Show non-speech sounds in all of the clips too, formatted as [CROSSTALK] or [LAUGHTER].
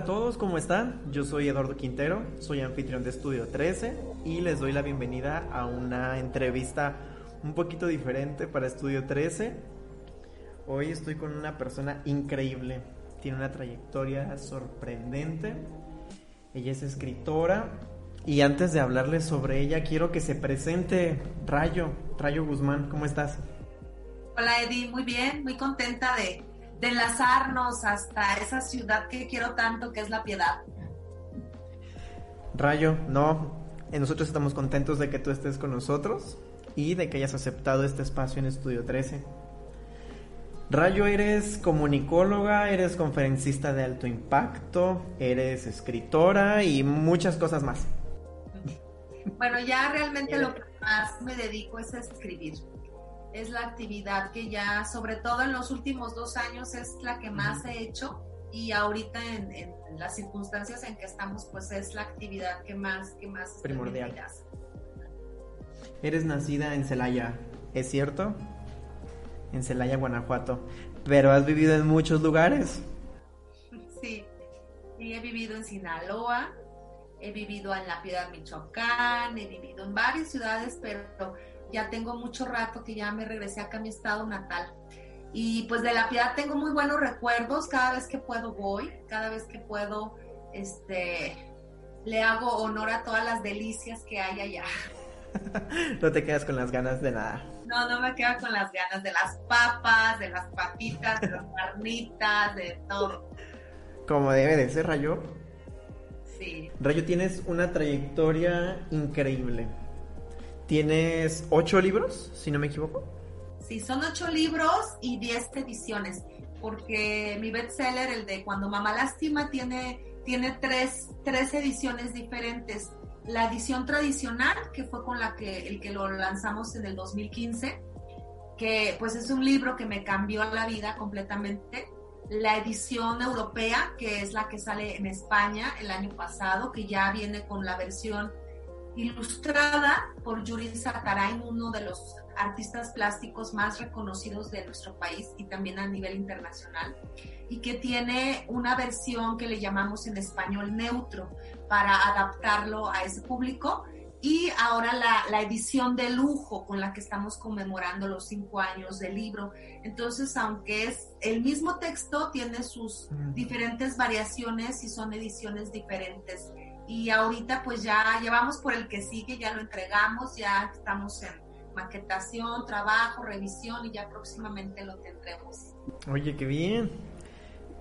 A todos, ¿cómo están? Yo soy Eduardo Quintero, soy anfitrión de Estudio 13 y les doy la bienvenida a una entrevista un poquito diferente para Estudio 13. Hoy estoy con una persona increíble, tiene una trayectoria sorprendente. Ella es escritora y antes de hablarles sobre ella quiero que se presente Rayo, Rayo Guzmán, ¿cómo estás? Hola Eddie, muy bien, muy contenta de, de enlazarnos hasta esa ciudad que quiero tanto, que es La Piedad. Rayo, no, eh, nosotros estamos contentos de que tú estés con nosotros y de que hayas aceptado este espacio en Estudio 13. Rayo, eres comunicóloga, eres conferencista de alto impacto, eres escritora y muchas cosas más. Bueno, ya realmente lo que más me dedico es a escribir. Es la actividad que ya, sobre todo en los últimos dos años, es la que más he hecho y ahorita en, en las circunstancias en que estamos, pues es la actividad que más, que más Primordial. Eres nacida en Celaya, ¿es cierto? En Celaya, Guanajuato. Pero has vivido en muchos lugares. [LAUGHS] Sí, sí, he vivido en Sinaloa, he vivido en La Piedad, Michoacán, he vivido en varias ciudades, pero ya tengo mucho rato que ya me regresé acá a mi estado natal. Y pues de La Piedad tengo muy buenos recuerdos, cada vez que puedo voy, cada vez que puedo, este, le hago honor a todas las delicias que hay allá. [LAUGHS] no te quedas con las ganas de nada. No, no me quedo con las ganas de las papas, de las papitas, de las carnitas, de todo. Como debe de ser, Rayo. Sí. Rayo, tienes una trayectoria increíble. Tienes ocho libros, si no me equivoco. Sí, son ocho libros y diez ediciones, porque mi bestseller, el de Cuando Mamá Lastima, tiene, tiene tres, tres ediciones diferentes. La edición tradicional, que fue con la que, el que lo lanzamos en el 2015, que pues es un libro que me cambió la vida completamente. La edición europea, que es la que sale en España el año pasado, que ya viene con la versión ilustrada por Yuri Satarain, uno de los artistas plásticos más reconocidos de nuestro país y también a nivel internacional, y que tiene una versión que le llamamos en español neutro para adaptarlo a ese público. Y ahora la, la edición de lujo con la que estamos conmemorando los cinco años del libro. Entonces, aunque es el mismo texto, tiene sus Mm. diferentes variaciones y son ediciones diferentes y ahorita pues ya llevamos por el que sigue, ya lo entregamos, ya estamos en maquetación, trabajo, revisión y ya próximamente lo tendremos. Oye, qué bien.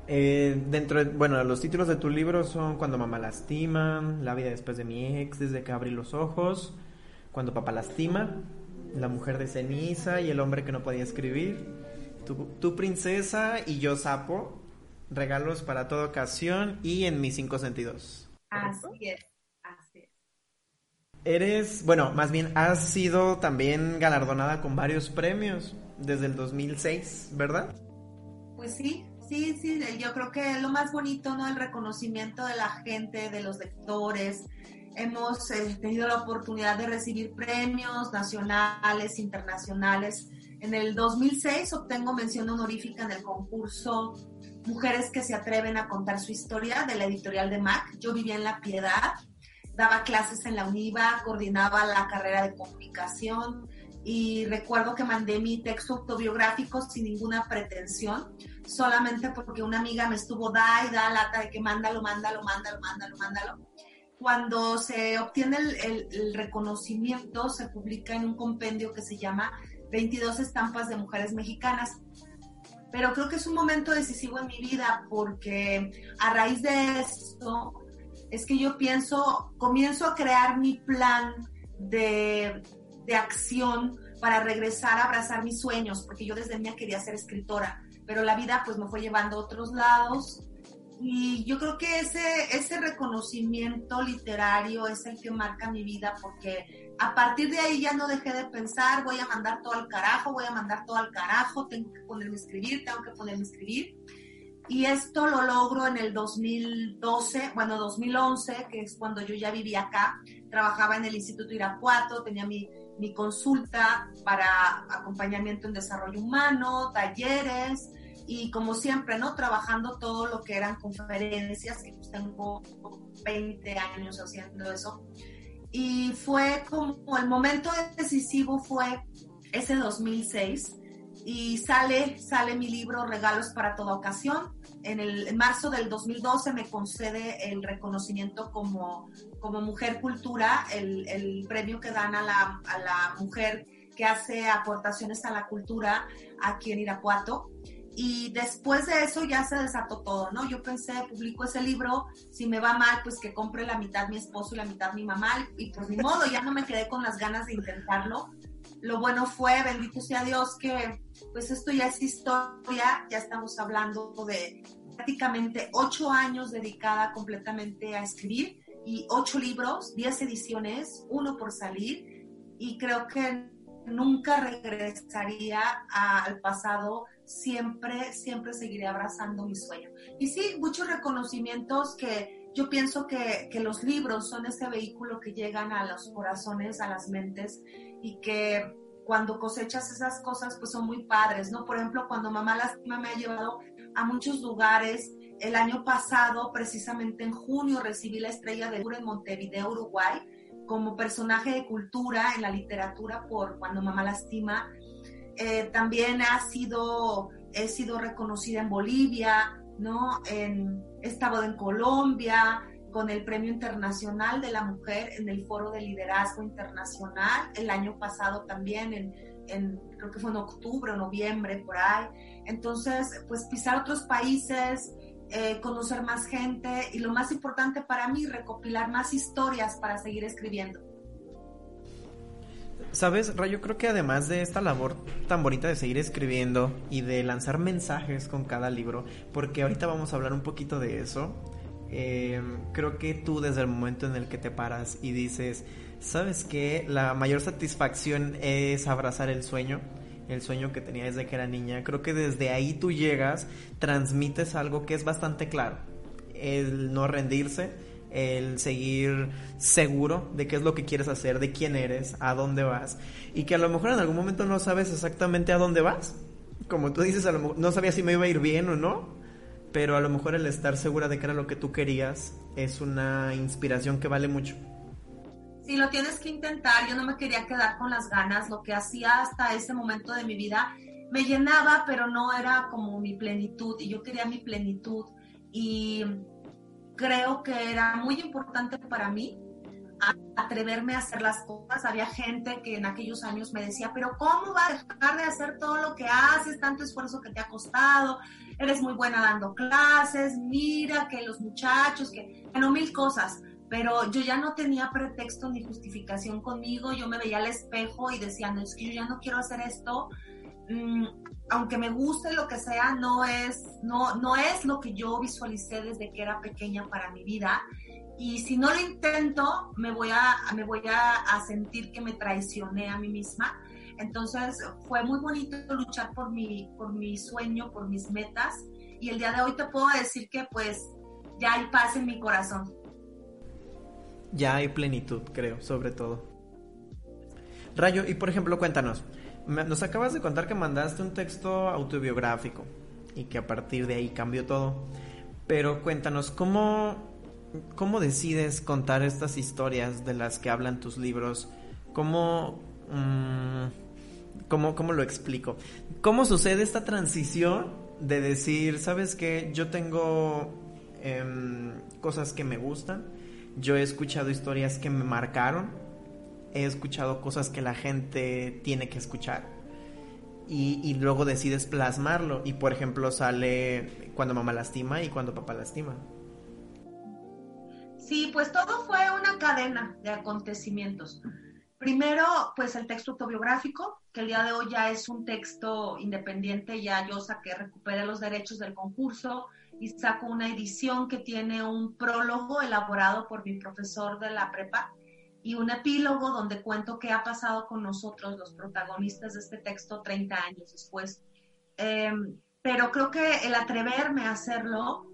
Eh, dentro de, bueno, los títulos de tu libro son Cuando mamá lastima, La vida después de mi ex, Desde que abrí los ojos, Cuando papá lastima, La mujer de ceniza y El hombre que no podía escribir, Tu, tu princesa y yo sapo, Regalos para toda ocasión y En mis cinco sentidos. Así es, así es. Eres, bueno, más bien has sido también galardonada con varios premios desde el 2006, ¿verdad? Pues sí, sí, sí, yo creo que es lo más bonito, ¿no? El reconocimiento de la gente, de los lectores. Hemos eh, tenido la oportunidad de recibir premios nacionales, internacionales. En el 2006 obtengo mención honorífica en el concurso Mujeres que se atreven a contar su historia de la editorial de MAC. Yo vivía en La Piedad, daba clases en la UNIVA, coordinaba la carrera de comunicación y recuerdo que mandé mi texto autobiográfico sin ninguna pretensión, solamente porque una amiga me estuvo da y da lata de que mándalo, mándalo, mándalo, mándalo, mándalo. Cuando se obtiene el, reconocimiento, se publica en un compendio que se llama 22 estampas de mujeres mexicanas pero creo que es un momento decisivo en mi vida porque a raíz de esto es que yo pienso, comienzo a crear mi plan de, de acción para regresar a abrazar mis sueños, porque yo desde niña quería ser escritora, pero la vida pues me fue llevando a otros lados y yo creo que ese, ese reconocimiento literario es el que marca mi vida porque a partir de ahí ya no dejé de pensar, voy a mandar todo al carajo, voy a mandar todo al carajo, tengo que ponerme a escribir, tengo que ponerme a escribir. Y esto lo logro en el 2012, bueno, 2011, que es cuando yo ya vivía acá, trabajaba en el Instituto Irapuato, tenía mi, mi consulta para acompañamiento en desarrollo humano, talleres, y como siempre, ¿no? Trabajando todo lo que eran conferencias, que pues tengo 20 años haciendo eso. Y fue como el momento decisivo fue ese 2006 y sale, sale mi libro Regalos para toda ocasión. En, el, en marzo del 2012 me concede el reconocimiento como, como Mujer Cultura, el, el premio que dan a la, a la mujer que hace aportaciones a la cultura aquí en Irapuato y después de eso ya se desató todo, ¿no? Yo pensé, publico ese libro, si me va mal, pues que compre la mitad mi esposo y la mitad mi mamá, y pues ni modo, ya no me quedé con las ganas de intentarlo. Lo bueno fue, bendito sea Dios, que pues esto ya es historia, ya estamos hablando de prácticamente ocho años dedicada completamente a escribir y ocho libros, diez ediciones, uno por salir, y creo que nunca regresaría al pasado siempre, siempre seguiré abrazando mi sueño. Y sí, muchos reconocimientos que yo pienso que, que, los libros son ese vehículo que llegan a los corazones, a las mentes y que cuando cosechas esas cosas pues son muy padres, ¿no? Por ejemplo, cuando Mamá Lástima me ha llevado a muchos lugares, el año pasado, precisamente en junio, recibí la estrella de oro en Montevideo, Uruguay, como personaje de cultura en la literatura por Cuando Mamá Lastima eh, también ha sido, he sido reconocida en Bolivia, ¿no? En, he estado en Colombia con el Premio Internacional de la Mujer en el Foro de Liderazgo Internacional, el año pasado también, en, creo que fue en octubre o noviembre, por ahí. Entonces, pues pisar otros países, eh, conocer más gente y lo más importante para mí, recopilar más historias para seguir escribiendo. Sabes, Rayo, creo que además de esta labor tan bonita de seguir escribiendo y de lanzar mensajes con cada libro, porque ahorita vamos a hablar un poquito de eso, eh, creo que tú desde el momento en el que te paras y dices, ¿sabes qué? La mayor satisfacción es abrazar el sueño, el sueño que tenía desde que era niña. Creo que desde ahí tú llegas, transmites algo que es bastante claro, el no rendirse el seguir seguro de qué es lo que quieres hacer, de quién eres, a dónde vas, y que a lo mejor en algún momento no sabes exactamente a dónde vas. Como tú dices, a lo no sabía si me iba a ir bien o no, pero a lo mejor el estar segura de que era lo que tú querías es una inspiración que vale mucho. Sí, lo tienes que intentar. Yo no me quería quedar con las ganas. Lo que hacía hasta ese momento de mi vida me llenaba, pero no era como mi plenitud. Y yo quería mi plenitud. Y creo que era muy importante para mí atreverme a hacer las cosas. Había gente que en aquellos años me decía, pero ¿cómo va a dejar de hacer todo lo que haces, tanto esfuerzo que te ha costado? Eres muy buena dando clases, mira que los muchachos, que, bueno, mil cosas. Pero yo ya no tenía pretexto ni justificación conmigo, yo me veía al espejo y decía, no, es que yo ya no quiero hacer esto, mm, aunque me guste lo que sea, no es, no, no es lo que yo visualicé desde que era pequeña para mi vida. Y si no lo intento, me voy a, me voy a, sentir que me traicioné a mí misma. Entonces fue muy bonito luchar por mi, por mi sueño, por mis metas. Y el día de hoy te puedo decir que pues ya hay paz en mi corazón. Ya hay plenitud, creo, sobre todo. Rayo, y por ejemplo, cuéntanos, nos acabas de contar que mandaste un texto autobiográfico y que a partir de ahí cambió todo. Pero cuéntanos, ¿cómo, cómo decides contar estas historias de las que hablan tus libros? ¿Cómo, mm, cómo, cómo lo explico? ¿Cómo sucede esta transición de decir, sabes que yo tengo em, cosas que me gustan, yo he escuchado historias que me marcaron, he escuchado cosas que la gente tiene que escuchar y, luego decides plasmarlo y por ejemplo sale cuando mamá lastima y cuando papá lastima. Sí, pues todo fue una cadena de acontecimientos. Primero, pues el texto autobiográfico, que el día de hoy ya es un texto independiente, ya yo saqué, recuperé los derechos del concurso y saco una edición que tiene un prólogo elaborado por mi profesor de la prepa y un epílogo donde cuento qué ha pasado con nosotros, los protagonistas de este texto, 30 años después. Em, pero creo que el atreverme a hacerlo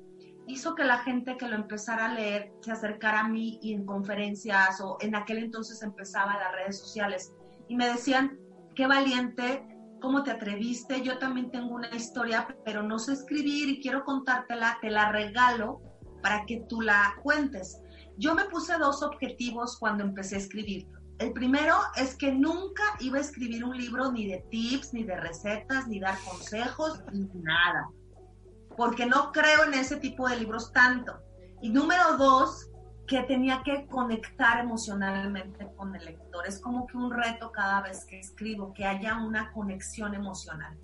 hizo que la gente que lo empezara a leer se acercara a mí y en conferencias o en aquel entonces empezaba las redes sociales y me decían, qué valiente, cómo te atreviste, yo también tengo una historia, pero no sé escribir y quiero contártela, te la regalo para que tú la cuentes. Yo me puse dos objetivos cuando empecé a escribir. El primero es que nunca iba a escribir un libro ni de tips, ni de recetas, ni dar consejos, ni nada. Porque no creo en ese tipo de libros tanto. Y número dos, que tenía que conectar emocionalmente con el lector. Es como que un reto cada vez que escribo, que haya una conexión emocional.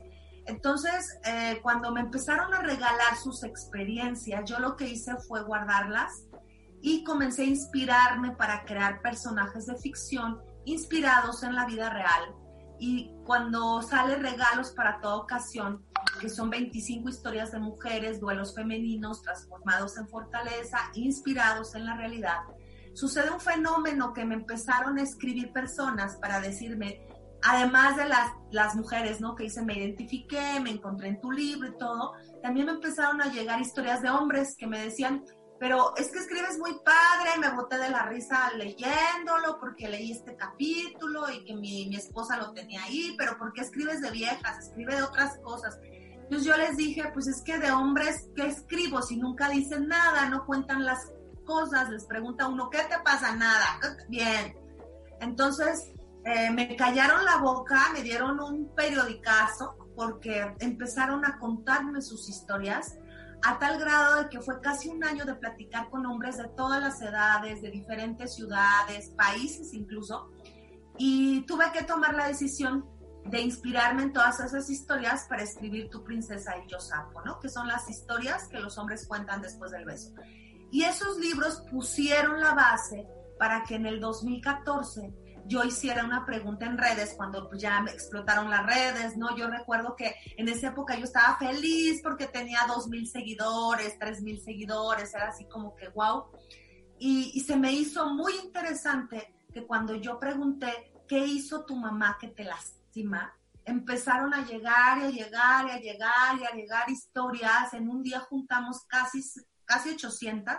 Entonces, eh, cuando me empezaron a regalar sus experiencias, yo lo que hice fue guardarlas y comencé a inspirarme para crear personajes de ficción inspirados en la vida real. Y cuando sale regalos para toda ocasión, que son 25 historias de mujeres, duelos femeninos transformados en fortaleza, inspirados en la realidad, sucede un fenómeno que me empezaron a escribir personas para decirme, además de las, las mujeres, ¿no? Que dicen, me identifiqué, me encontré en tu libro y todo, también me empezaron a llegar historias de hombres que me decían, pero es que escribes muy padre, me boté de la risa leyéndolo porque leí este capítulo y que mi, mi esposa lo tenía ahí, pero ¿por qué escribes de viejas? Escribe de otras cosas. Entonces yo les dije, pues es que de hombres, ¿qué escribo? Si nunca dicen nada, no cuentan las cosas, les pregunta uno, ¿qué te pasa? Nada. [LAUGHS] Bien. Entonces eh, me callaron la boca, me dieron un periodicazo porque empezaron a contarme sus historias a tal grado de que fue casi un año de platicar con hombres de todas las edades, de diferentes ciudades, países incluso, y tuve que tomar la decisión de inspirarme en todas esas historias para escribir Tu princesa y yo sapo, ¿no? Que son las historias que los hombres cuentan después del beso. Y esos libros pusieron la base para que en el 2014 yo hiciera una pregunta en redes cuando ya me explotaron las redes, ¿no? Yo recuerdo que en esa época yo estaba feliz porque tenía dos mil seguidores, tres mil seguidores, era así como que wow. Y, y se me hizo muy interesante que cuando yo pregunté, ¿qué hizo tu mamá que te las empezaron a llegar y a llegar y a llegar y a llegar historias. En un día juntamos casi, casi 800,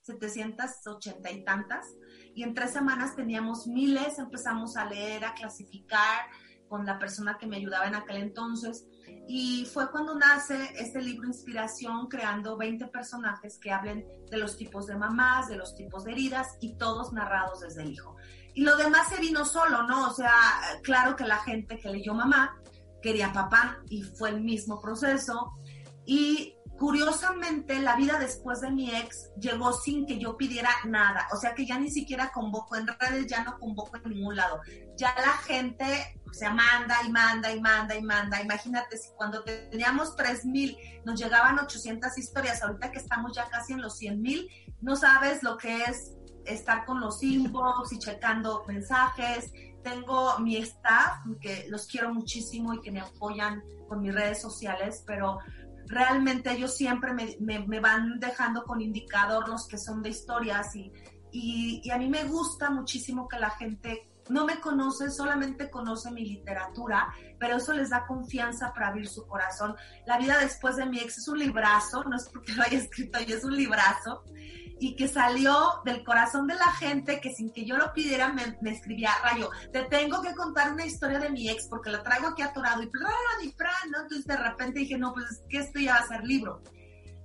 780 y tantas. Y en tres semanas teníamos miles, empezamos a leer, a clasificar con la persona que me ayudaba en aquel entonces. Y fue cuando nace este libro Inspiración, creando 20 personajes que hablen de los tipos de mamás, de los tipos de heridas y todos narrados desde el hijo. Y lo demás se vino solo, ¿no? O sea, claro que la gente que leyó mamá quería papá y fue el mismo proceso. Y curiosamente, la vida después de mi ex llegó sin que yo pidiera nada. O sea que ya ni siquiera convoco en redes, ya no convoco en ningún lado. Ya la gente se manda y manda y manda y manda. Imagínate si cuando teníamos 3000 nos llegaban 800 historias, ahorita que estamos ya casi en los 100 mil, no sabes lo que es estar con los inbox y checando mensajes. Tengo mi staff, que los quiero muchísimo y que me apoyan con mis redes sociales, pero realmente ellos siempre me, me, van dejando con indicador los que son de historias y, y, y, a mí me gusta muchísimo que la gente no me conoce, solamente conoce mi literatura, pero eso les da confianza para abrir su corazón. La vida después de mi ex es un librazo, no es porque lo haya escrito yo, es un librazo y que salió del corazón de la gente que sin que yo lo pidiera me, escribía, Rayo, te tengo que contar una historia de mi ex porque la traigo aquí atorado y plan y plan, ¿no? Entonces de repente dije, no, pues es que esto ya va a ser libro.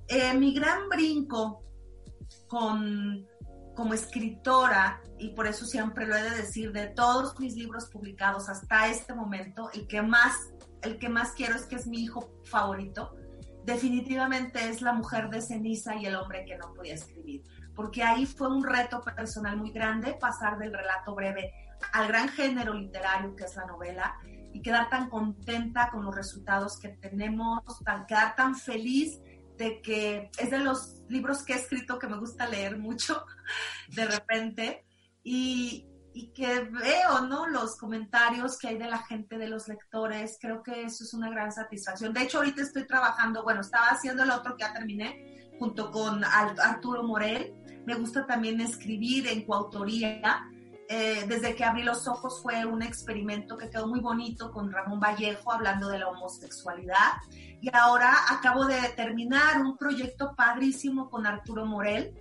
Eh, mi gran brinco con, como escritora, y por eso siempre lo he de decir, de todos mis libros publicados hasta este momento, el que más, el que más quiero es que es mi hijo favorito, definitivamente es la mujer de ceniza y el hombre que no podía escribir, porque ahí fue un reto personal muy grande pasar del relato breve al gran género literario que es la novela y quedar tan contenta con los resultados que tenemos, tan, quedar tan feliz de que es de los libros que he escrito que me gusta leer mucho [LAUGHS] de repente. Y, y que veo, ¿no? Los comentarios que hay de la gente, de los lectores, creo que eso es una gran satisfacción. De hecho, ahorita estoy trabajando, bueno, estaba haciendo el otro que ya terminé, junto con Arturo Morel. Me gusta también escribir en coautoría. Eh, desde que abrí los ojos fue un experimento que quedó muy bonito con Ramón Vallejo hablando de la homosexualidad. Y ahora acabo de terminar un proyecto padrísimo con Arturo Morel,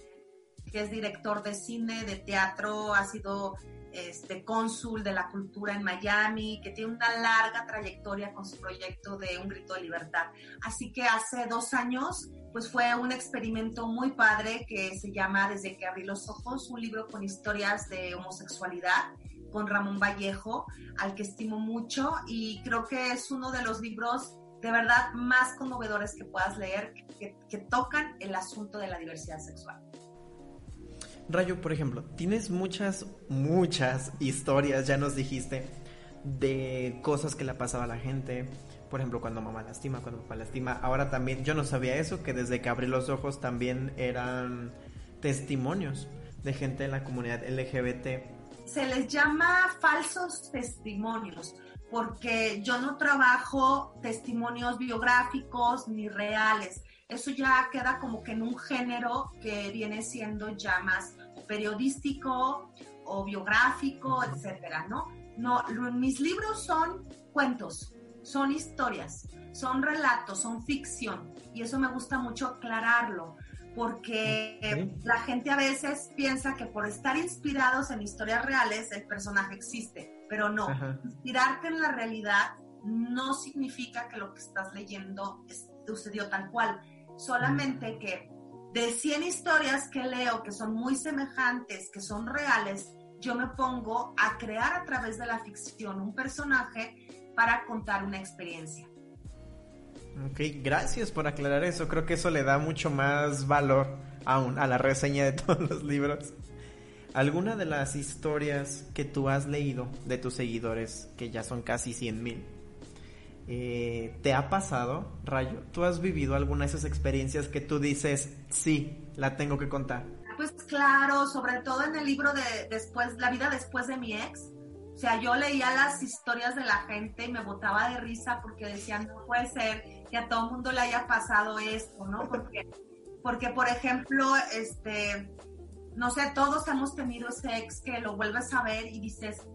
que es director de cine, de teatro, ha sido este, cónsul de la cultura en Miami, que tiene una larga trayectoria con su proyecto de Un Grito de Libertad. Así que hace dos años, pues fue un experimento muy padre que se llama Desde que abrí los ojos, un libro con historias de homosexualidad con Ramón Vallejo, al que estimo mucho y creo que es uno de los libros de verdad más conmovedores que puedas leer que, que tocan el asunto de la diversidad sexual. Rayo, por ejemplo, tienes muchas, muchas historias, ya nos dijiste, de cosas que le ha pasado a la gente. Por ejemplo, cuando mamá lastima, cuando papá lastima. Ahora también, yo no sabía eso, que desde que abrí los ojos también eran testimonios de gente en la comunidad LGBT. Se les llama falsos testimonios porque yo no trabajo testimonios biográficos ni reales. Eso ya queda como que en un género que viene siendo ya más periodístico o biográfico, etcétera, ¿no? No, mis libros son cuentos, son historias, son relatos, son ficción y eso me gusta mucho aclararlo porque la gente a veces piensa que por estar inspirados en historias reales el personaje existe, pero no. Inspirarte en la realidad no significa que lo que estás leyendo sucedió tal cual, solamente que de 100 historias que leo que son muy semejantes, que son reales, yo me pongo a crear a través de la ficción un personaje para contar una experiencia. Ok, gracias por aclarar eso. Creo que eso le da mucho más valor aún a la reseña de [LAUGHS] todos los libros. ¿Alguna de las historias que tú has leído de tus seguidores, que ya son casi 100 mil, eh, ¿te ha pasado, Rayo? ¿Tú has vivido alguna de esas experiencias que tú dices, sí, la tengo que contar? Pues claro, sobre todo en el libro de después, La vida después de mi ex. O sea, yo leía las historias de la gente y me botaba de risa porque decían, no puede ser que a todo el mundo le haya pasado esto, ¿no? Porque, porque por ejemplo, este, no sé, todos hemos tenido ese ex que lo vuelves a ver y dices,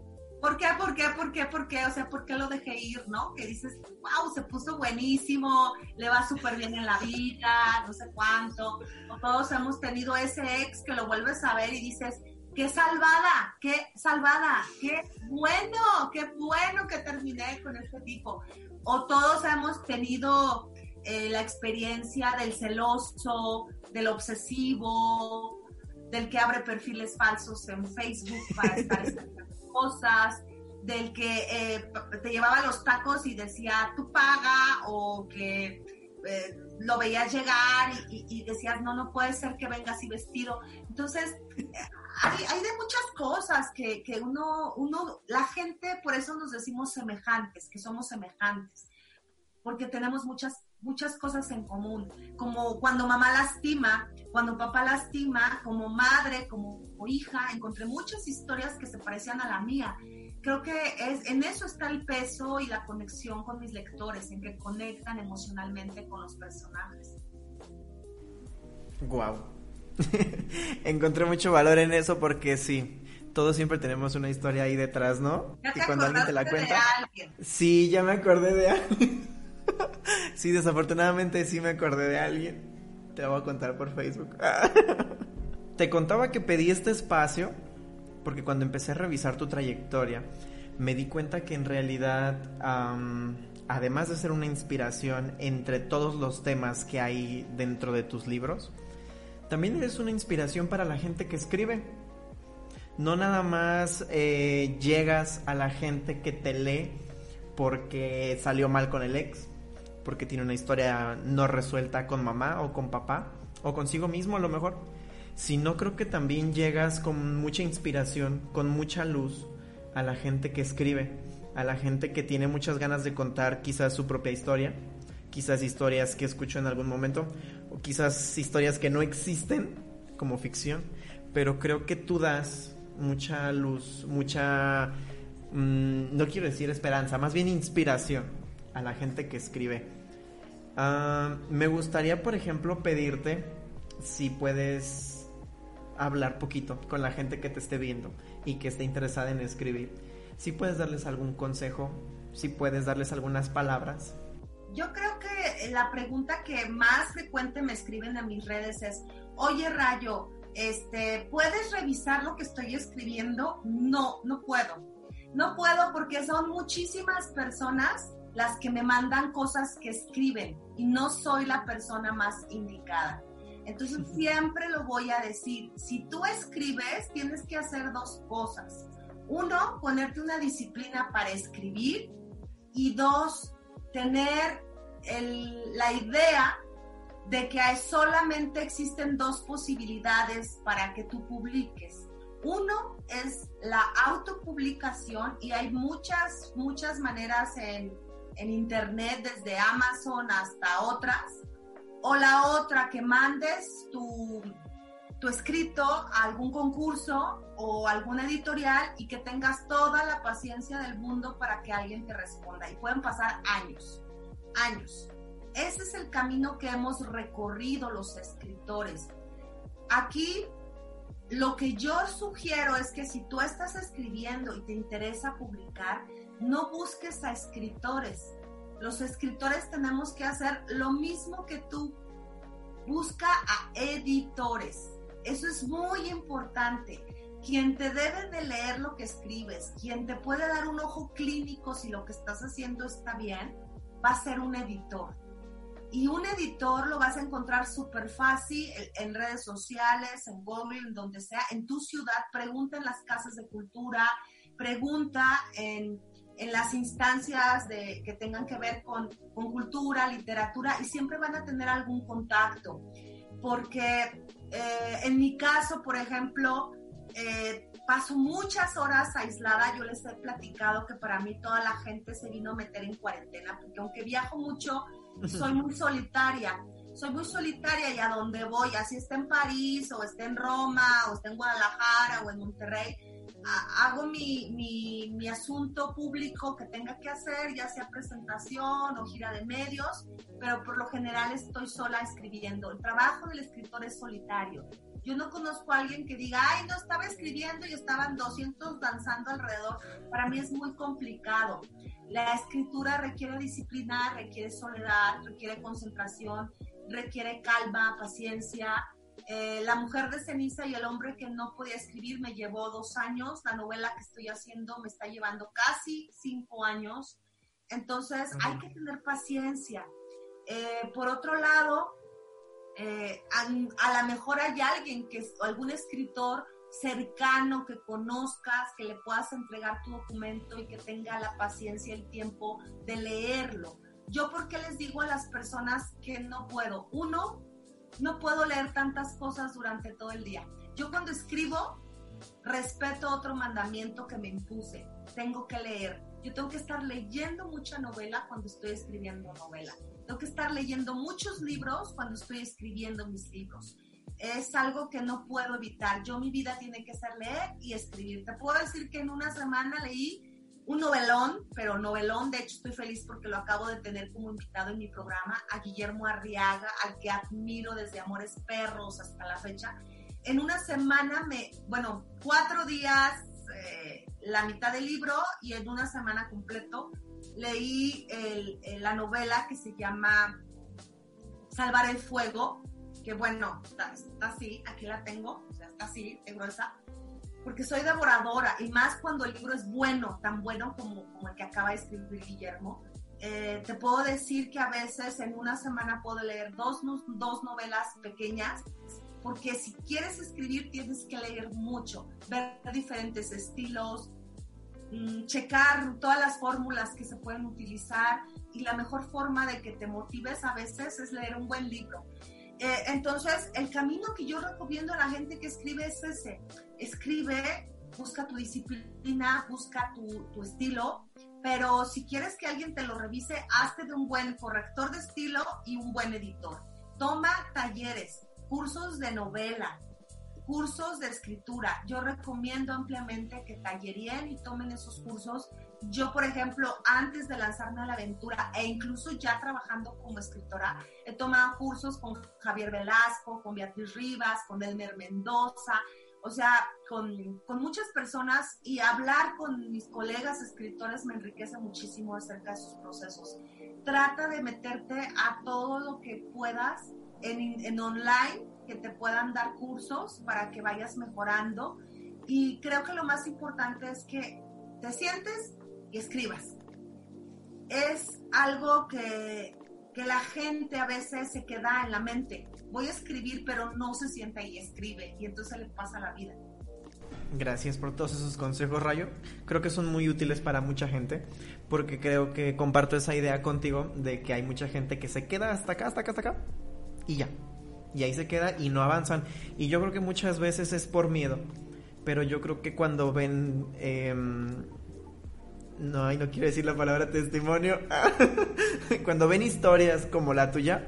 ¿Por qué? ¿Por qué? ¿Por qué? ¿Por qué? O sea, ¿por qué lo dejé ir, no? Que dices, wow, se puso buenísimo, le va súper bien en la vida, no sé cuánto. O todos hemos tenido ese ex que lo vuelves a ver y dices, qué salvada, qué salvada, qué bueno, qué bueno que terminé con este tipo. O todos hemos tenido eh, la experiencia del celoso, del obsesivo, del que abre perfiles falsos en Facebook para estar [LAUGHS] cosas, del que eh, te llevaba los tacos y decía tú paga o que eh, lo veías llegar y, decías no, no puede ser que venga así vestido. Entonces, hay, hay, de muchas cosas que, que uno, uno, la gente, por eso nos decimos semejantes, que somos semejantes, porque tenemos muchas muchas cosas en común, como cuando mamá lastima, cuando papá lastima, como madre, como hija, encontré muchas historias que se parecían a la mía. Creo que es, en eso está el peso y la conexión con mis lectores, en que conectan emocionalmente con los personajes. Wow. [LAUGHS] encontré mucho valor en eso porque sí, todos siempre tenemos una historia ahí detrás, ¿no? y cuando alguien te la cuenta. Sí, ya me acordé de alguien. Sí, desafortunadamente sí me acordé de alguien. Te lo voy a contar por Facebook. [LAUGHS] Te contaba que pedí este espacio porque cuando empecé a revisar tu trayectoria me di cuenta que en realidad, además de ser una inspiración entre todos los temas que hay dentro de tus libros, también eres una inspiración para la gente que escribe. No nada más eh, llegas a la gente que te lee porque salió mal con el ex, porque tiene una historia no resuelta con mamá o con papá o consigo mismo a lo mejor, sino creo que también llegas con mucha inspiración, con mucha luz a la gente que escribe, a la gente que tiene muchas ganas de contar quizás su propia historia, quizás historias que escucho en algún momento o quizás historias que no existen como ficción, pero creo que tú das mucha luz, mucha, mm, no quiero decir esperanza, más bien inspiración a la gente que escribe. Ah, me gustaría, por ejemplo, pedirte si puedes hablar poquito con la gente que te esté viendo y que esté interesada en escribir. Si puedes darles algún consejo, si puedes darles algunas palabras. Yo creo que la pregunta que más frecuente me escriben en mis redes es, oye Rayo, este, ¿puedes revisar lo que estoy escribiendo? No, no puedo. No puedo porque son muchísimas personas las que me mandan cosas que escriben y no soy la persona más indicada. Entonces siempre lo voy a decir, si tú escribes, tienes que hacer dos cosas. Uno, ponerte una disciplina para escribir y dos, tener la idea de que hay solamente existen dos posibilidades para que tú publiques. Uno es la autopublicación y hay muchas, muchas maneras en, en Internet, desde Amazon hasta otras. O la otra, que mandes tu, tu escrito a algún concurso o alguna editorial y que tengas toda la paciencia del mundo para que alguien te responda. Y pueden pasar años, años. Ese es el camino que hemos recorrido los escritores. Aquí lo que yo sugiero es que si tú estás escribiendo y te interesa publicar, no busques a escritores. Los escritores tenemos que hacer lo mismo que tú. Busca a editores. Eso es muy importante. Quien te debe de leer lo que escribes, quien te puede dar un ojo clínico si lo que estás haciendo está bien, va a ser un editor. Y un editor lo vas a encontrar súper fácil en redes sociales, en Google, en donde sea, en tu ciudad. Pregunta en las casas de cultura, pregunta en en las instancias de, que tengan que ver con, con, cultura, literatura, y siempre van a tener algún contacto. Porque eh, en mi caso, por ejemplo, eh, paso muchas horas aislada. Yo les he platicado que para mí toda la gente se vino a meter en cuarentena, porque aunque viajo mucho, soy muy solitaria. Soy muy solitaria y a donde voy, así esté en París, o esté en Roma, o esté en Guadalajara, o en Monterrey, hago mi, mi, mi, asunto público que tenga que hacer, ya sea presentación o gira de medios, pero por lo general estoy sola escribiendo. El trabajo del escritor es solitario. Yo no conozco a alguien que diga, ay, no estaba escribiendo y estaban 200 danzando alrededor. Para mí es muy complicado. La escritura requiere disciplina, requiere soledad, requiere concentración, requiere calma, paciencia, eh, la mujer de ceniza y el hombre que no podía escribir me llevó dos años. La novela que estoy haciendo me está llevando casi cinco años. Entonces hay que tener paciencia. Eh, por otro lado, eh, a, lo mejor hay alguien que algún escritor cercano que conozcas, que le puedas entregar tu documento y que tenga la paciencia y el tiempo de leerlo. Yo, ¿por qué les digo a las personas que no puedo? Uno, no puedo leer tantas cosas durante todo el día. Yo cuando escribo, respeto otro mandamiento que me impuse. Tengo que leer. Yo tengo que estar leyendo mucha novela cuando estoy escribiendo novela. Tengo que estar leyendo muchos libros cuando estoy escribiendo mis libros. Es algo que no puedo evitar. Yo mi vida tiene que ser leer y escribir. Te puedo decir que en una semana leí un novelón, pero novelón, de hecho estoy feliz porque lo acabo de tener como invitado en mi programa, a Guillermo Arriaga, al que admiro desde Amores Perros hasta la fecha. En una semana me, bueno, cuatro días, eh, la mitad del libro y en una semana completo leí la novela que se llama Salvar el Fuego, que bueno, está, así, aquí la tengo, está así, de gruesa porque soy devoradora y más cuando el libro es bueno, tan bueno como, como el que acaba de escribir Guillermo. Eh, te puedo decir que a veces en una semana puedo leer dos, dos novelas pequeñas, porque si quieres escribir tienes que leer mucho, ver diferentes estilos, mm, checar todas las fórmulas que se pueden utilizar y la mejor forma de que te motives a veces es leer un buen libro. Eh, entonces, el camino que yo recomiendo a la gente que escribe es ese. Escribe, busca tu disciplina, busca tu, tu estilo, pero si quieres que alguien te lo revise, hazte de un buen corrector de estilo y un buen editor. Toma talleres, cursos de novela, cursos de escritura. Yo recomiendo ampliamente que tallerien y tomen esos cursos. Yo, por ejemplo, antes de lanzarme a la aventura e incluso ya trabajando como escritora, he tomado cursos con Javier Velasco, con Beatriz Rivas, con Elmer Mendoza, o sea, con, con, muchas personas y hablar con mis colegas escritores me enriquece muchísimo acerca de sus procesos. Trata de meterte a todo lo que puedas en, en online, que te puedan dar cursos para que vayas mejorando. Y creo que lo más importante es que te sientes y escribas. Es algo que, que la gente a veces se queda en la mente. Voy a escribir, pero no se sienta y escribe. Y entonces le pasa la vida. Gracias por todos esos consejos, Rayo. Creo que son muy útiles para mucha gente, porque creo que comparto esa idea contigo de que hay mucha gente que se queda hasta acá, hasta acá, hasta acá, y ya. Y ahí se queda y no avanzan. Y yo creo que muchas veces es por miedo, pero yo creo que cuando ven... Eh, no, no quiero decir la palabra testimonio. [LAUGHS] Cuando ven historias como la tuya,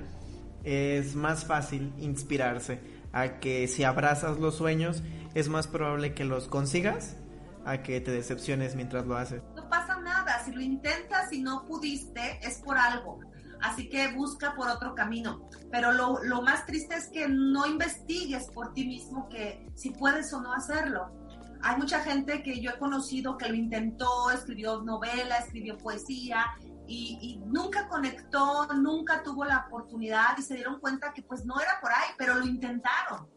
es más fácil inspirarse a que si abrazas los sueños, es más probable que los consigas a que te decepciones mientras lo haces. No pasa nada, si lo intentas y no pudiste, es por algo. Así que busca por otro camino. Pero lo, lo más triste es que no investigues por ti mismo que si puedes o no hacerlo hay mucha gente que yo he conocido que lo intentó, escribió novela, escribió poesía y, nunca conectó, nunca tuvo la oportunidad y se dieron cuenta que pues no era por ahí, pero lo intentaron,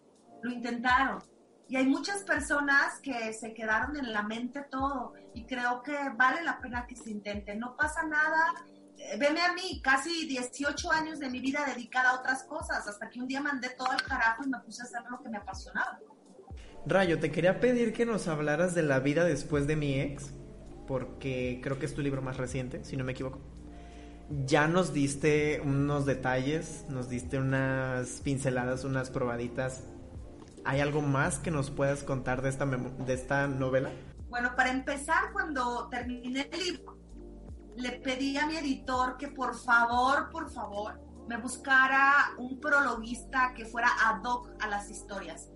lo intentaron. Y hay muchas personas que se quedaron en la mente todo y creo que vale la pena que se intente. No pasa nada. Eh, veme a mí, casi 18 años de mi vida dedicada a otras cosas, hasta que un día mandé todo al carajo y me puse a hacer lo que me apasionaba. Rayo, te quería pedir que nos hablaras de la vida después de mi ex, porque creo que es tu libro más reciente, si no me equivoco. Ya nos diste unos detalles, nos diste unas pinceladas, unas probaditas. ¿Hay algo más que nos puedas contar de esta, de esta novela? Bueno, para empezar, cuando terminé el libro, le pedí a mi editor que por favor, por favor, me buscara un prologuista que fuera ad hoc a las historias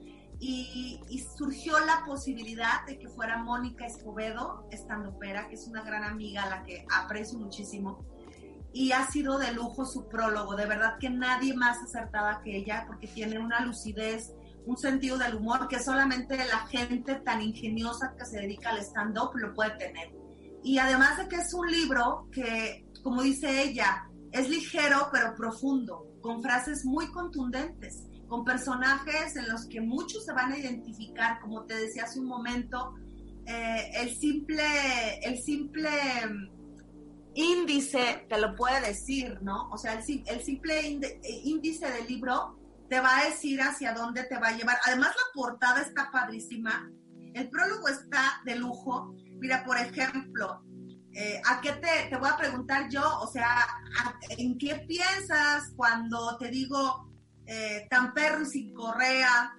y, surgió la posibilidad de que fuera Mónica Escobedo, estando pera, que es una gran amiga a la que aprecio muchísimo. Y ha sido de lujo su prólogo, de verdad que nadie más acertada que ella, porque tiene una lucidez, un sentido del humor que solamente la gente tan ingeniosa que se dedica al stand-up lo puede tener. Y además de que es un libro que, como dice ella, es ligero pero profundo, con frases muy contundentes con personajes en los que muchos se van a identificar, como te decía hace un momento, eh, el simple, el simple mm, índice te lo puede decir, ¿no? O sea, el, simple eh, índice del libro te va a decir hacia dónde te va a llevar. Además, la portada está padrísima. El prólogo está de lujo. Mira, por ejemplo, eh, ¿a qué te, te, voy a preguntar yo? O sea, ¿en qué piensas cuando te digo eh, tan perro y sin correa,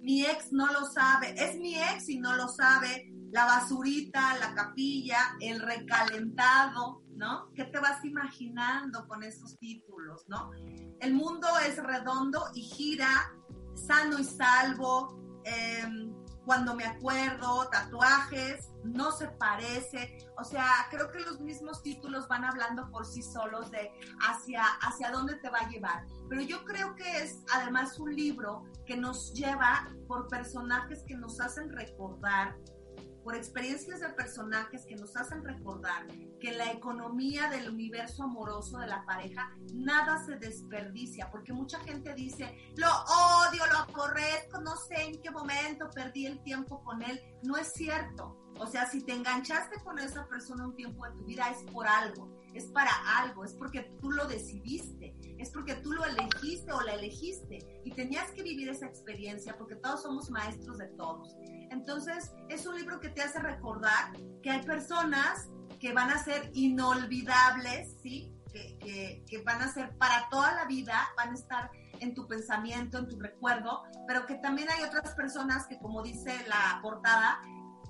mi ex no lo sabe, es mi ex y no lo sabe, la basurita, la capilla, el recalentado, ¿no? ¿Qué te vas imaginando con esos títulos, ¿no? El mundo es redondo y gira, sano y salvo, eh, cuando me acuerdo, tatuajes, no se parece, o sea, creo que los mismos títulos van hablando por sí solos de hacia, hacia dónde te va a llevar. Pero yo creo que es además un libro que nos lleva por personajes que nos hacen recordar por experiencias de personajes que nos hacen recordar que la economía del universo amoroso de la pareja nada se desperdicia, porque mucha gente dice, lo odio, lo aborrezco, no sé en qué momento perdí el tiempo con él. No es cierto. O sea, si te enganchaste con esa persona un tiempo de tu vida es por algo, es para algo, es porque tú lo decidiste, es porque tú lo elegiste o la elegiste y tenías que vivir esa experiencia porque todos somos maestros de todos. Entonces, es un libro que te hace recordar que hay personas que van a ser inolvidables, ¿sí? Que, que, van a ser para toda la vida, van a estar en tu pensamiento, en tu recuerdo, pero que también hay otras personas que, como dice la portada,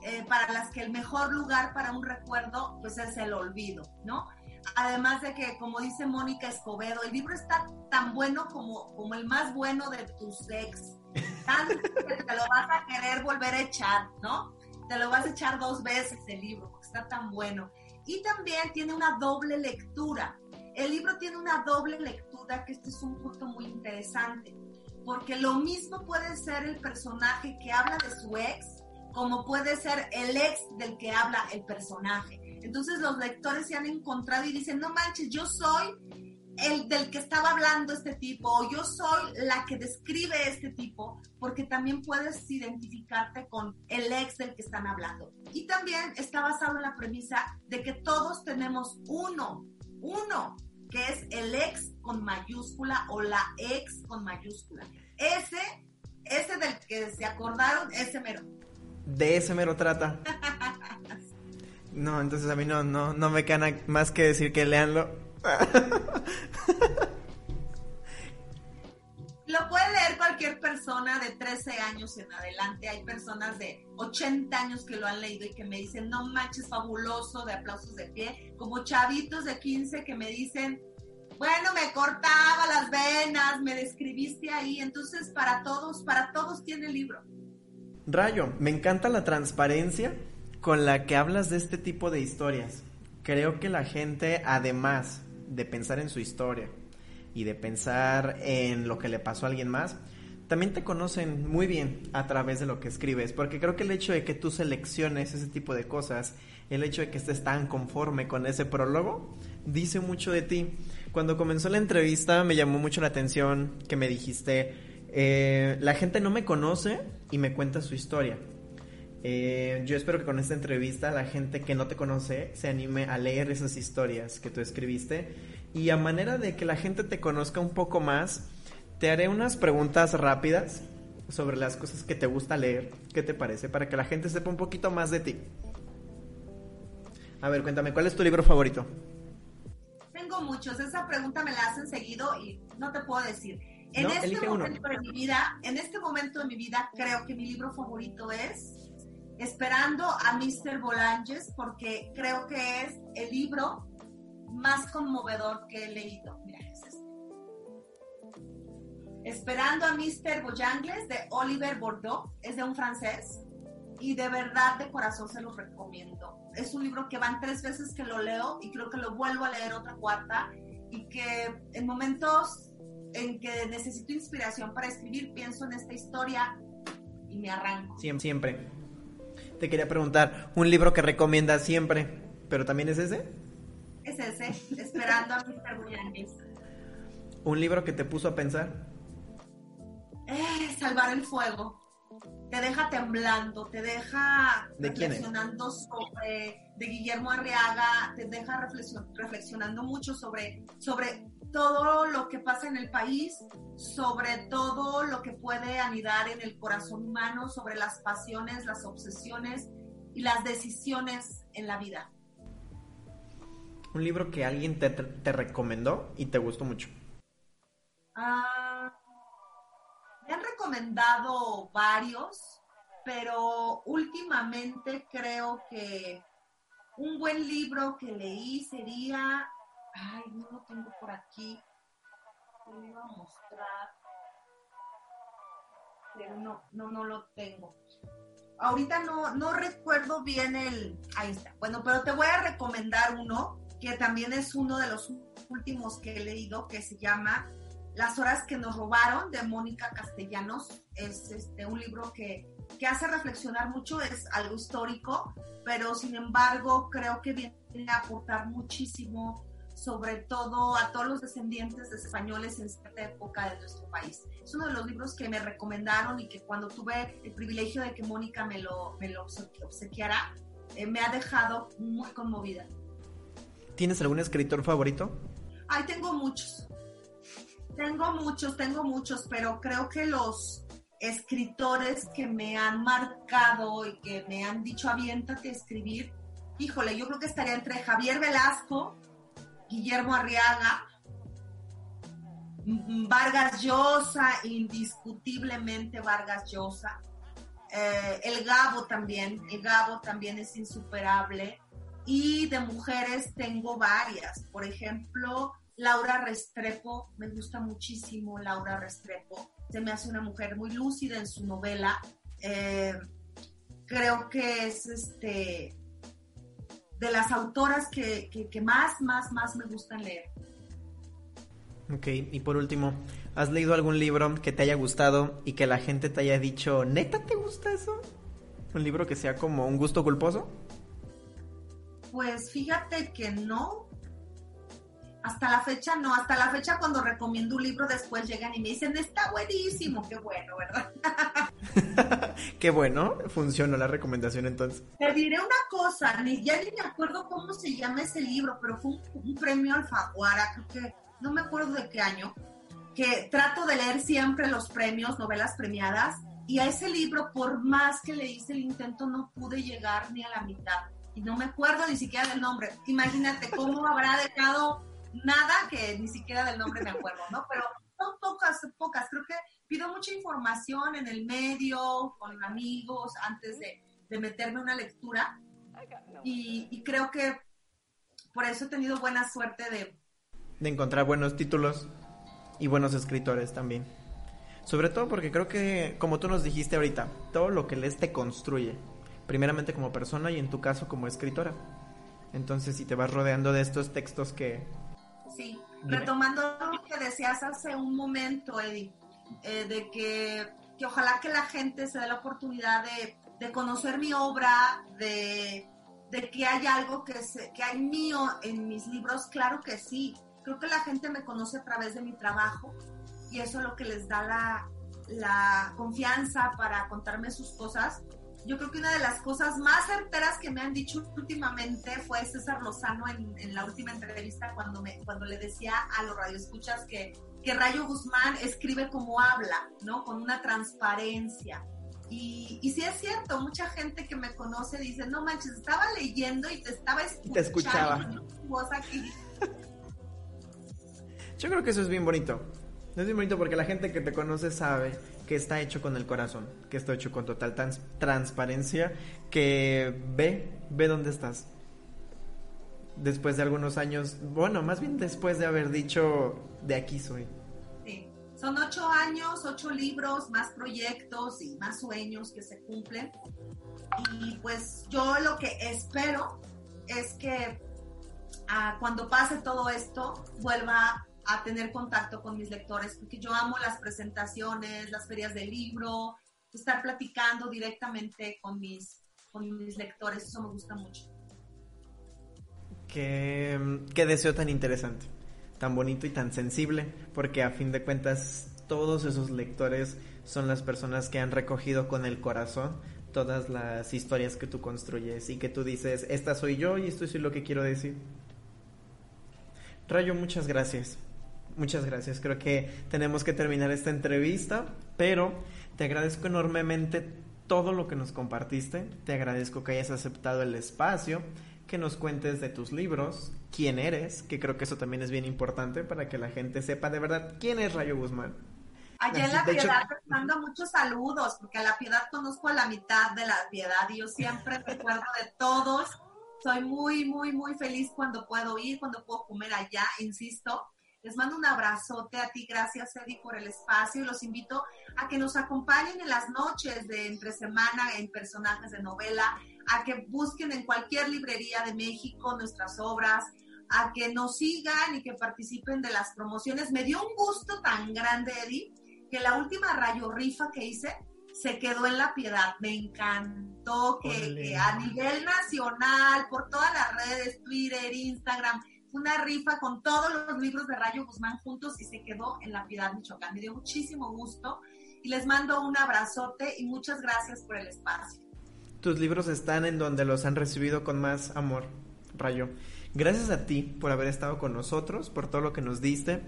eh, para las que el mejor lugar para un recuerdo, pues es el olvido, ¿no? además de que, como dice Mónica Escobedo, el libro está tan bueno como, como el más bueno de tus ex. Tanto que te lo vas a querer volver a echar, ¿no? Te lo vas a echar dos veces el libro, porque está tan bueno. Y también tiene una doble lectura. El libro tiene una doble lectura, que este es un punto muy interesante, porque lo mismo puede ser el personaje que habla de su ex, como puede ser el ex del que habla el personaje. Entonces los lectores se han encontrado y dicen, no manches, yo soy el del que estaba hablando este tipo, o yo soy la que describe este tipo, porque también puedes identificarte con el ex del que están hablando. Y también está basado en la premisa de que todos tenemos uno, uno, que es el ex con mayúscula o la ex con mayúscula. Ese, ese del que se acordaron, ese mero. De ese mero trata. [LAUGHS] No, entonces a mí no, no, no me queda más que decir que leanlo. [LAUGHS] [LAUGHS] Lo puede leer cualquier persona de 13 años en adelante. Hay personas de 80 años que lo han leído y que me dicen, no manches, fabuloso, de aplausos de pie. Como chavitos de 15 que me dicen, bueno, me cortaba las venas, me describiste ahí. Entonces, para todos, para todos tiene el libro. Rayo, me encanta la transparencia con la que hablas de este tipo de historias. Creo que la gente, además de pensar en su historia y de pensar en lo que le pasó a alguien más, también te conocen muy bien a través de lo que escribes, porque creo que el hecho de que tú selecciones ese tipo de cosas, el hecho de que estés tan conforme con ese prólogo, dice mucho de ti. Cuando comenzó la entrevista me llamó mucho la atención que me dijiste, eh, la gente no me conoce y me cuenta su historia. Eh, yo espero que con esta entrevista la gente que no te conoce se anime a leer esas historias que tú escribiste y a manera de que la gente te conozca un poco más, te haré unas preguntas rápidas sobre las cosas que te gusta leer, ¿qué te parece? Para que la gente sepa un poquito más de ti. A ver, cuéntame, ¿cuál es tu libro favorito? Tengo muchos, esa pregunta me la hacen seguido y no te puedo decir. En este momento de mi vida, en este momento de mi vida, creo que mi libro favorito es esperando a Mr. Bolanges porque creo que es el libro más conmovedor que he leído. Mira, es este. Esperando a Mr. Boyangles de Oliver Bordeaux, es de un francés y de verdad de corazón se lo recomiendo. Es un libro que van tres veces que lo leo y creo que lo vuelvo a leer otra cuarta y que en momentos en que necesito inspiración para escribir pienso en esta historia y me arranco. Siempre te quería preguntar, un libro que recomiendas siempre, pero también es ese? Es ese, Esperando a Mr. Williams. ¿Un libro que te puso a pensar? Eh, Salvar el fuego. Te deja temblando, te deja ¿De reflexionando sobre de Guillermo Arriaga, te deja reflexionando mucho sobre, sobre todo lo que pasa en el país, sobre todo lo que puede anidar en el corazón humano, sobre las pasiones, las obsesiones y las decisiones en la vida. Un libro que alguien te, recomendó y te gustó mucho. Ah, me han recomendado varios, pero últimamente creo que un buen libro que leí sería Ay, no lo tengo por aquí. Lo iba a mostrar. Pero no, no, no lo tengo. Ahorita no, no recuerdo bien el. Ahí está. Bueno, pero te voy a recomendar uno que también es uno de los últimos que he leído, que se llama Las horas que nos robaron, de Mónica Castellanos. Es este, un libro que, que hace reflexionar mucho, es algo histórico, pero sin embargo creo que viene a aportar muchísimo sobre todo a todos los descendientes de españoles en cierta época de nuestro país. Es uno de los libros que me recomendaron y que cuando tuve el privilegio de que Mónica me lo, me lo obsequiara, eh, me ha dejado muy conmovida. ¿Tienes algún escritor favorito? Ay, tengo muchos. Tengo muchos, tengo muchos, pero creo que los escritores que me han marcado y que me han dicho aviéntate a escribir, híjole, yo creo que estaría entre Javier Velasco, Guillermo Arriaga, Vargas Llosa, indiscutiblemente Vargas Llosa. Eh, el Gabo también, el Gabo también es insuperable. Y de mujeres tengo varias. Por ejemplo, Laura Restrepo, me gusta muchísimo Laura Restrepo. Se me hace una mujer muy lúcida en su novela. Eh, creo que es este de las autoras que, que, más, más, más me gustan leer. Ok, y por último, ¿has leído algún libro que te haya gustado y que la gente te haya dicho, neta, ¿te gusta eso? ¿Un libro que sea como un gusto culposo? Pues fíjate que no. Hasta la fecha no, hasta la fecha cuando recomiendo un libro después llegan y me dicen, está buenísimo, qué bueno, ¿verdad? [LAUGHS] qué bueno, funcionó la recomendación entonces. Te diré una cosa, ni, ya ni me acuerdo cómo se llama ese libro, pero fue un, un premio Alfaguara, creo que no me acuerdo de qué año, que trato de leer siempre los premios, novelas premiadas, y a ese libro, por más que le hice el intento, no pude llegar ni a la mitad. Y no me acuerdo ni siquiera del nombre. Imagínate cómo habrá dejado nada que ni siquiera del nombre me acuerdo, ¿no? Pero son pocas, pocas. Creo que pido mucha información en el medio, con amigos, antes de, de meterme una lectura. Y, y creo que por eso he tenido buena suerte de de encontrar buenos títulos y buenos escritores también. Sobre todo porque creo que, como tú nos dijiste ahorita, todo lo que lees te construye. Primeramente como persona y en tu caso como escritora. Entonces, si te vas rodeando de estos textos que... Sí, retomando lo que decías hace un momento, Eddie, eh, de que, que, ojalá que la gente se dé la oportunidad de, de conocer mi obra, de, de que hay algo que, se, que hay mío en mis libros, claro que sí creo que la gente me conoce a través de mi trabajo y eso es lo que les da la, la confianza para contarme sus cosas. Yo creo que una de las cosas más certeras que me han dicho últimamente fue César Lozano en, en la última entrevista cuando, me, cuando le decía a los radioescuchas que, que Rayo Guzmán escribe como habla, ¿no? Con una transparencia. Y, y sí es cierto, mucha gente que me conoce dice, no manches, estaba leyendo y te estaba escuchando. Te escuchaba. Aquí. [LAUGHS] Yo creo que eso es bien bonito. Es bien bonito porque la gente que te conoce sabe que está hecho con el corazón, que está hecho con total transparencia, que ve, ve dónde estás. Después de algunos años, bueno, más bien después de haber dicho, de aquí soy. Son ocho años, ocho libros, más proyectos y más sueños que se cumplen. Y pues yo lo que espero es que ah, cuando pase todo esto vuelva a tener contacto con mis lectores, porque yo amo las presentaciones, las ferias del libro, estar platicando directamente con mis, con mis lectores, eso me gusta mucho. Qué, qué deseo tan interesante, tan bonito y tan sensible, porque a fin de cuentas todos esos lectores son las personas que han recogido con el corazón todas las historias que tú construyes y que tú dices, esta soy yo y esto es lo que quiero decir. Rayo, muchas gracias. Muchas gracias. Creo que tenemos que terminar esta entrevista, pero te agradezco enormemente todo lo que nos compartiste. Te agradezco que hayas aceptado el espacio, que nos cuentes de tus libros, quién eres, que creo que eso también es bien importante para que la gente sepa de verdad quién es Rayo Guzmán. Allá en la piedad te mando muchos saludos, porque a la piedad conozco a la mitad de la piedad y yo siempre [LAUGHS] recuerdo de todos. Soy muy, muy, muy feliz cuando puedo ir, cuando puedo comer allá, insisto. Les mando un abrazote a ti, gracias Eddie por el espacio y los invito a que nos acompañen en las noches de entre semana en personajes de novela, a que busquen en cualquier librería de México nuestras obras, a que nos sigan y que participen de las promociones. Me dio un gusto tan grande, Eddie, que la última rayo rifa que hice se quedó en la piedad. Me encantó que, que a nivel nacional, por todas las redes, Twitter, Instagram, una rifa con todos los libros de Rayo Guzmán juntos y se quedó en La Piedad, Michoacán. Me dio muchísimo gusto y les mando un abrazote y muchas gracias por el espacio. Tus libros están en donde los han recibido con más amor, Rayo. Gracias a ti por haber estado con nosotros, por todo lo que nos diste.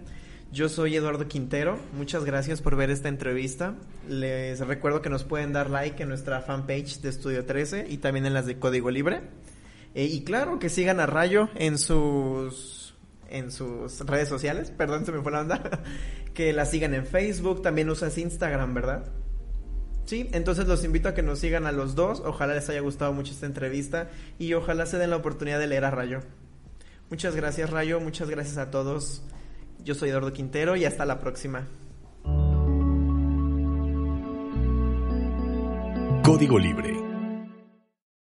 Yo soy Eduardo Quintero, muchas gracias por ver esta entrevista. Les recuerdo que nos pueden dar like en nuestra fanpage de Estudio 13 y también en las de Código Libre. Eh, y claro, que sigan a Rayo en sus en sus redes sociales, perdón, se me fue la onda, [LAUGHS] que la sigan en Facebook, también usas Instagram, ¿verdad? Sí, entonces los invito a que nos sigan a los dos. Ojalá les haya gustado mucho esta entrevista y ojalá se den la oportunidad de leer a Rayo. Muchas gracias Rayo, muchas gracias a todos. Yo soy Eduardo Quintero y hasta la próxima. Código Libre